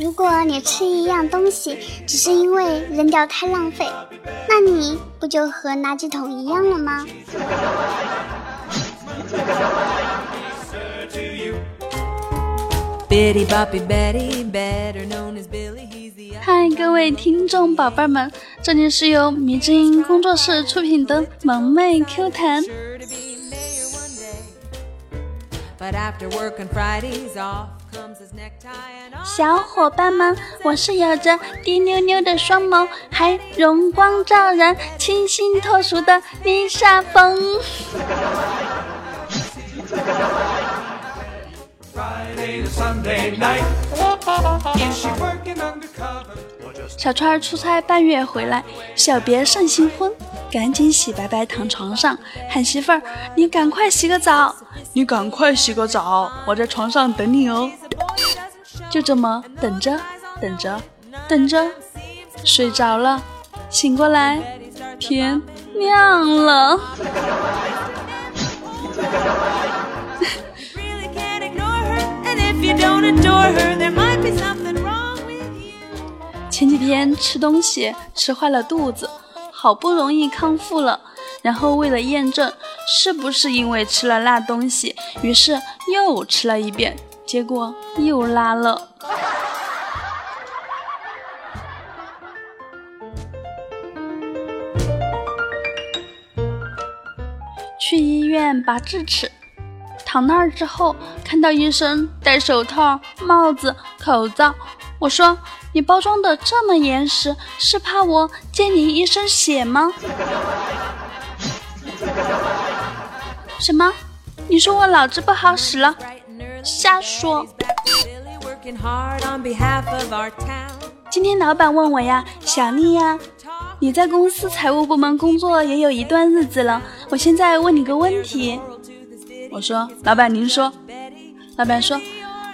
如果你吃一样东西只是因为扔掉太浪费，那你不就和垃圾桶一样了吗？嗨，各位听众宝贝们，这里是由迷之音工作室出品的萌妹 Q 弹。小伙伴们，我是有着滴溜溜的双眸，还容光照人、清新脱俗的丽莎风。小川出差半月回来，小别胜新婚，赶紧洗白白躺床上，喊媳妇儿：“你赶快洗个澡，你赶快洗个澡，我在床上等你哦。”就这么等着，等着，等着，睡着了，醒过来，天亮了。前几天吃东西吃坏了肚子，好不容易康复了，然后为了验证是不是因为吃了辣东西，于是又吃了一遍，结果又拉了。去医院拔智齿。躺那儿之后，看到医生戴手套、帽子、口罩，我说：“你包装的这么严实，是怕我溅你一身血吗？” 什么？你说我脑子不好使了？瞎说！今天老板问我呀，小丽呀，你在公司财务部门工作也有一段日子了，我现在问你个问题。我说：“老板，您说。”老板说：“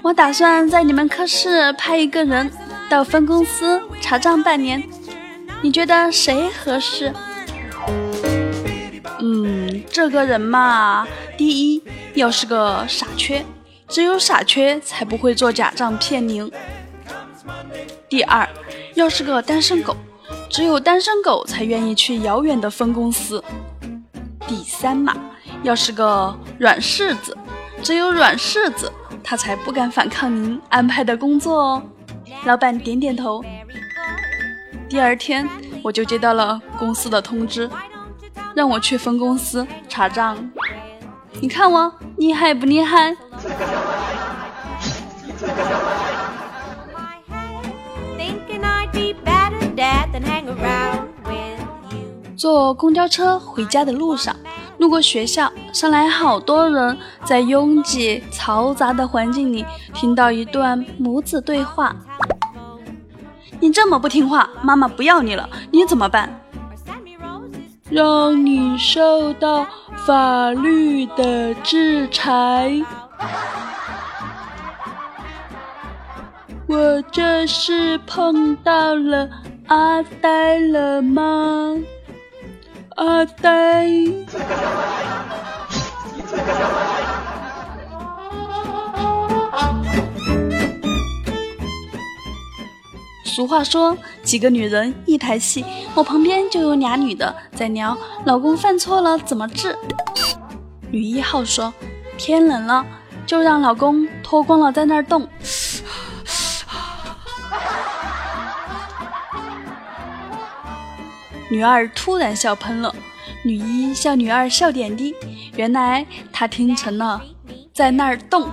我打算在你们科室派一个人到分公司查账半年，你觉得谁合适？”嗯，这个人嘛，第一要是个傻缺，只有傻缺才不会做假账骗您；第二要是个单身狗，只有单身狗才愿意去遥远的分公司；第三嘛。要是个软柿子，只有软柿子，他才不敢反抗您安排的工作哦。老板点点头。第二天，我就接到了公司的通知，让我去分公司查账。你看我厉害不厉害？坐公交车回家的路上。路过学校，上来好多人，在拥挤嘈杂的环境里，听到一段母子对话：“你这么不听话，妈妈不要你了，你怎么办？”“让你受到法律的制裁。”“我这是碰到了阿呆了吗？”阿呆。俗话说，几个女人一台戏。我旁边就有俩女的在聊，老公犯错了怎么治？女一号说，天冷了，就让老公脱光了在那儿冻。女二突然笑喷了，女一笑女二笑点低，原来她听成了在那儿动。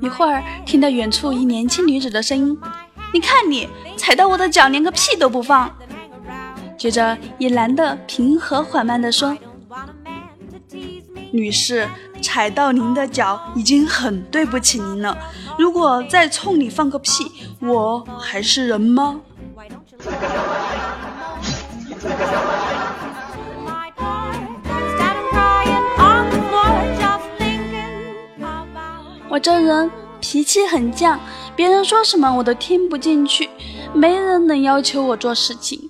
一会儿听到远处一年轻女子的声音：“你看你踩到我的脚，连个屁都不放。”接着一男的平和缓慢地说：“女士。”踩到您的脚已经很对不起您了，如果再冲你放个屁，我还是人吗？我这人脾气很犟，别人说什么我都听不进去，没人能要求我做事情。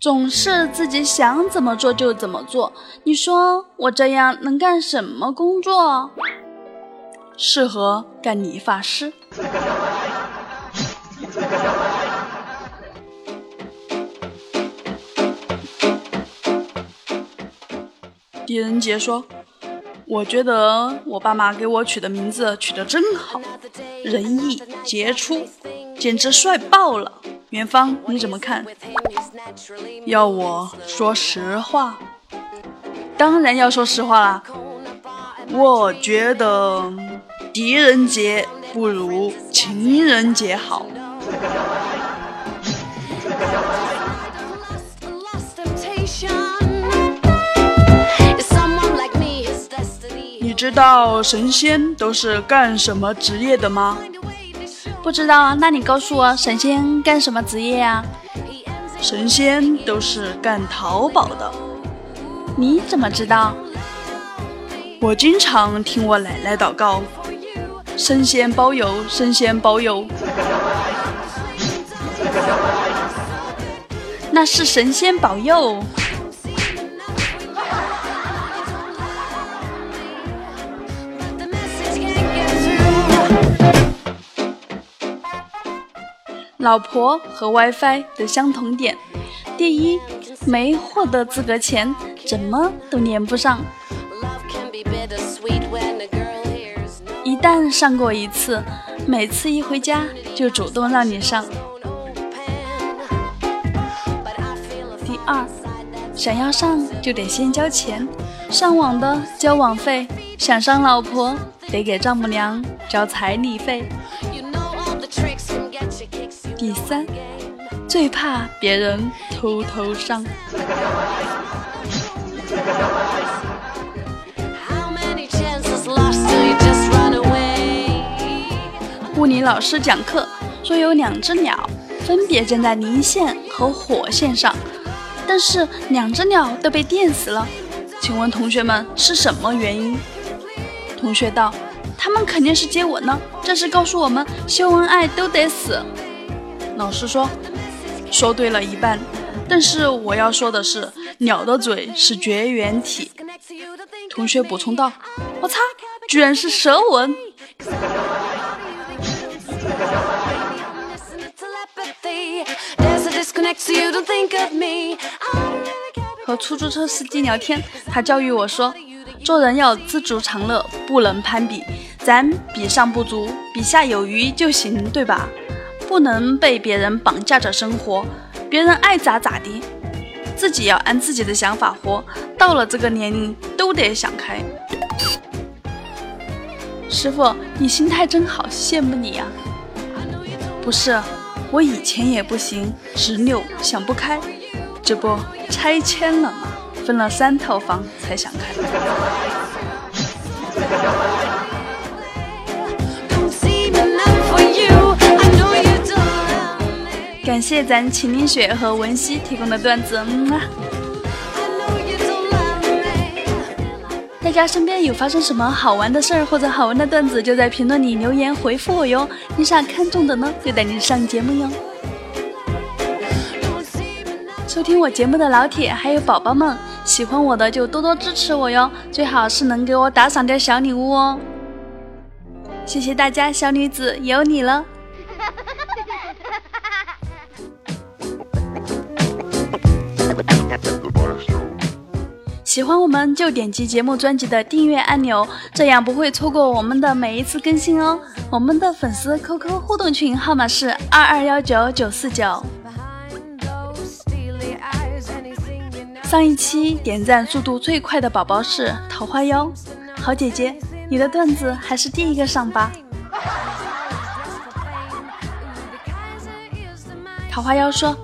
总是自己想怎么做就怎么做。你说我这样能干什么工作？适合干理发师。狄仁杰说：“我觉得我爸妈给我取的名字取得真好，仁义杰出，简直帅爆了。”元芳，你怎么看？要我说实话，当然要说实话啦。我觉得狄仁杰不如情人节好。你知道神仙都是干什么职业的吗？不知道啊，那你告诉我，神仙干什么职业呀？神仙都是干淘宝的。你怎么知道？我经常听我奶奶祷告，神仙保佑，神仙保佑。那是神仙保佑。老婆和 WiFi 的相同点：第一，没获得资格前怎么都连不上；一旦上过一次，每次一回家就主动让你上。第二，想要上就得先交钱，上网的交网费，想上老婆得给丈母娘交彩礼费。第三，最怕别人偷偷伤。物理老师讲课说有两只鸟分别站在零线和火线上，但是两只鸟都被电死了。请问同学们是什么原因？同学道：他们肯定是接吻呢。这是告诉我们秀恩爱都得死。老师说，说对了一半，但是我要说的是，鸟的嘴是绝缘体。同学补充道：“我擦，居然是舌吻！” 和出租车司机聊天，他教育我说：“做人要知足常乐，不能攀比，咱比上不足，比下有余就行，对吧？”不能被别人绑架着生活，别人爱咋咋地，自己要按自己的想法活。到了这个年龄，都得想开。师傅，你心态真好，羡慕你呀。不是，我以前也不行，执拗，想不开。这不拆迁了吗？分了三套房才想开。感谢咱秦林雪和文熙提供的段子，嗯啊。大家身边有发生什么好玩的事儿或者好玩的段子，就在评论里留言回复我哟。你啥看中的呢？就带你上节目哟。收听我节目的老铁还有宝宝们，喜欢我的就多多支持我哟，最好是能给我打赏点小礼物哦。谢谢大家，小女子有你了。喜欢我们就点击节目专辑的订阅按钮，这样不会错过我们的每一次更新哦。我们的粉丝 QQ 互动群号码是二二幺九九四九。上一期点赞速度最快的宝宝是桃花妖，好姐姐，你的段子还是第一个上吧。桃花妖说。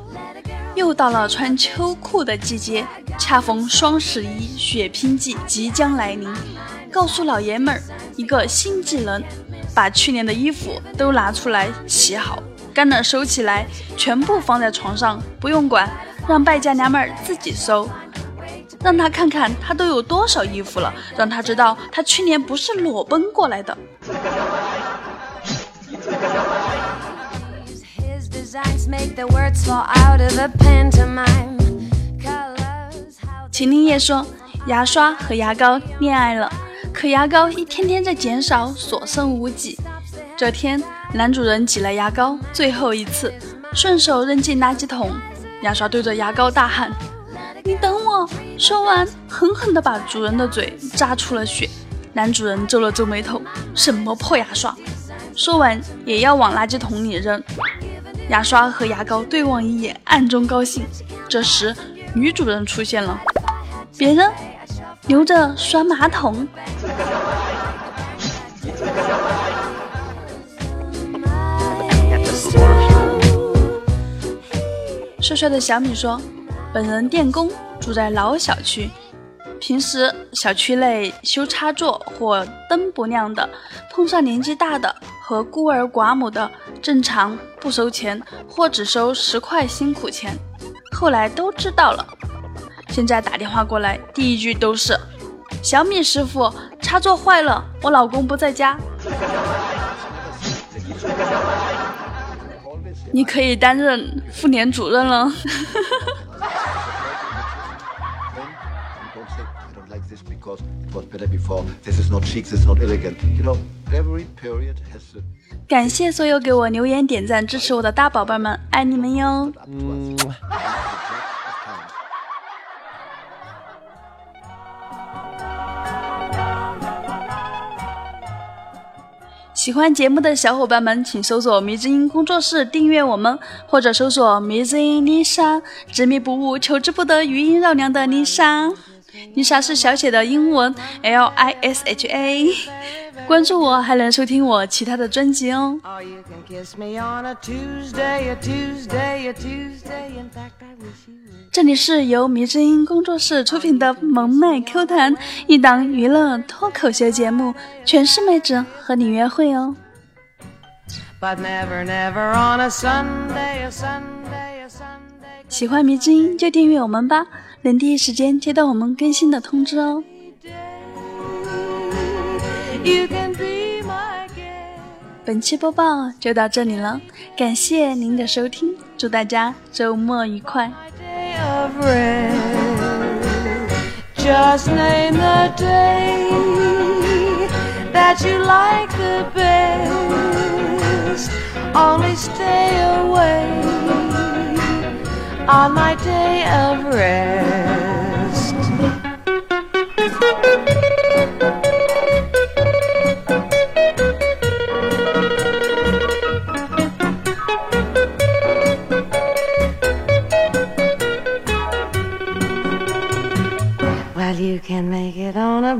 又到了穿秋裤的季节，恰逢双十一血拼季即将来临。告诉老爷们儿一个新技能：把去年的衣服都拿出来洗好，干了收起来，全部放在床上，不用管，让败家娘们儿自己收。让他看看他都有多少衣服了，让他知道他去年不是裸奔过来的。秦林叶说，牙刷和牙膏恋爱了，可牙膏一天天在减少，所剩无几。这天，男主人挤了牙膏最后一次，顺手扔进垃圾桶。牙刷对着牙膏大喊：“你等我！”说完，狠狠地把主人的嘴扎出了血。男主人皱了皱眉头：“什么破牙刷！”说完，也要往垃圾桶里扔。牙刷和牙膏对望一眼，暗中高兴。这时，女主人出现了：“别扔，留着刷马桶。”帅帅的小米说：“本人电工，住在老小区。平时小区内修插座或灯不亮的，碰上年纪大的和孤儿寡母的，正常不收钱，或只收十块辛苦钱。后来都知道了，现在打电话过来，第一句都是：小米师傅，插座坏了，我老公不在家。”你可以担任妇联主任了。感谢所有给我留言、点赞、支持我的大宝贝们，爱你们哟！喜欢节目的小伙伴们，请搜索“迷之音工作室”订阅我们，或者搜索“迷之音丽莎”，执迷不悟、求之不得、余音绕梁的丽莎。丽莎是小写的英文 L I S H A。关注我，还能收听我其他的专辑哦。这里是由迷之音工作室出品的萌妹 Q 弹，一档娱乐脱口秀节目，全是妹子和你约会哦。喜欢迷之音就订阅我们吧，能第一时间接到我们更新的通知哦。本期播报就到这里了，感谢您的收听，祝大家周末愉快。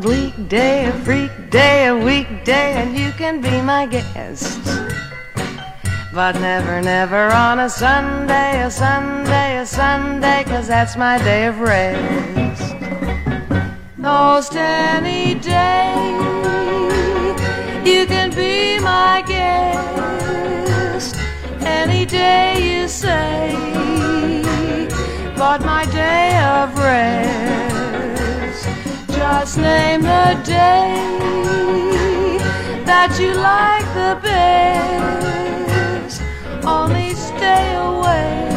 Day, a freak day, a weekday, and you can be my guest. But never, never on a Sunday, a Sunday, a Sunday, cause that's my day of rest. Most any day, you can be my guest. Any day you say, but my day of rest just name the day that you like the best. Only stay away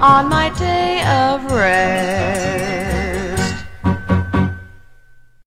on my day of rest.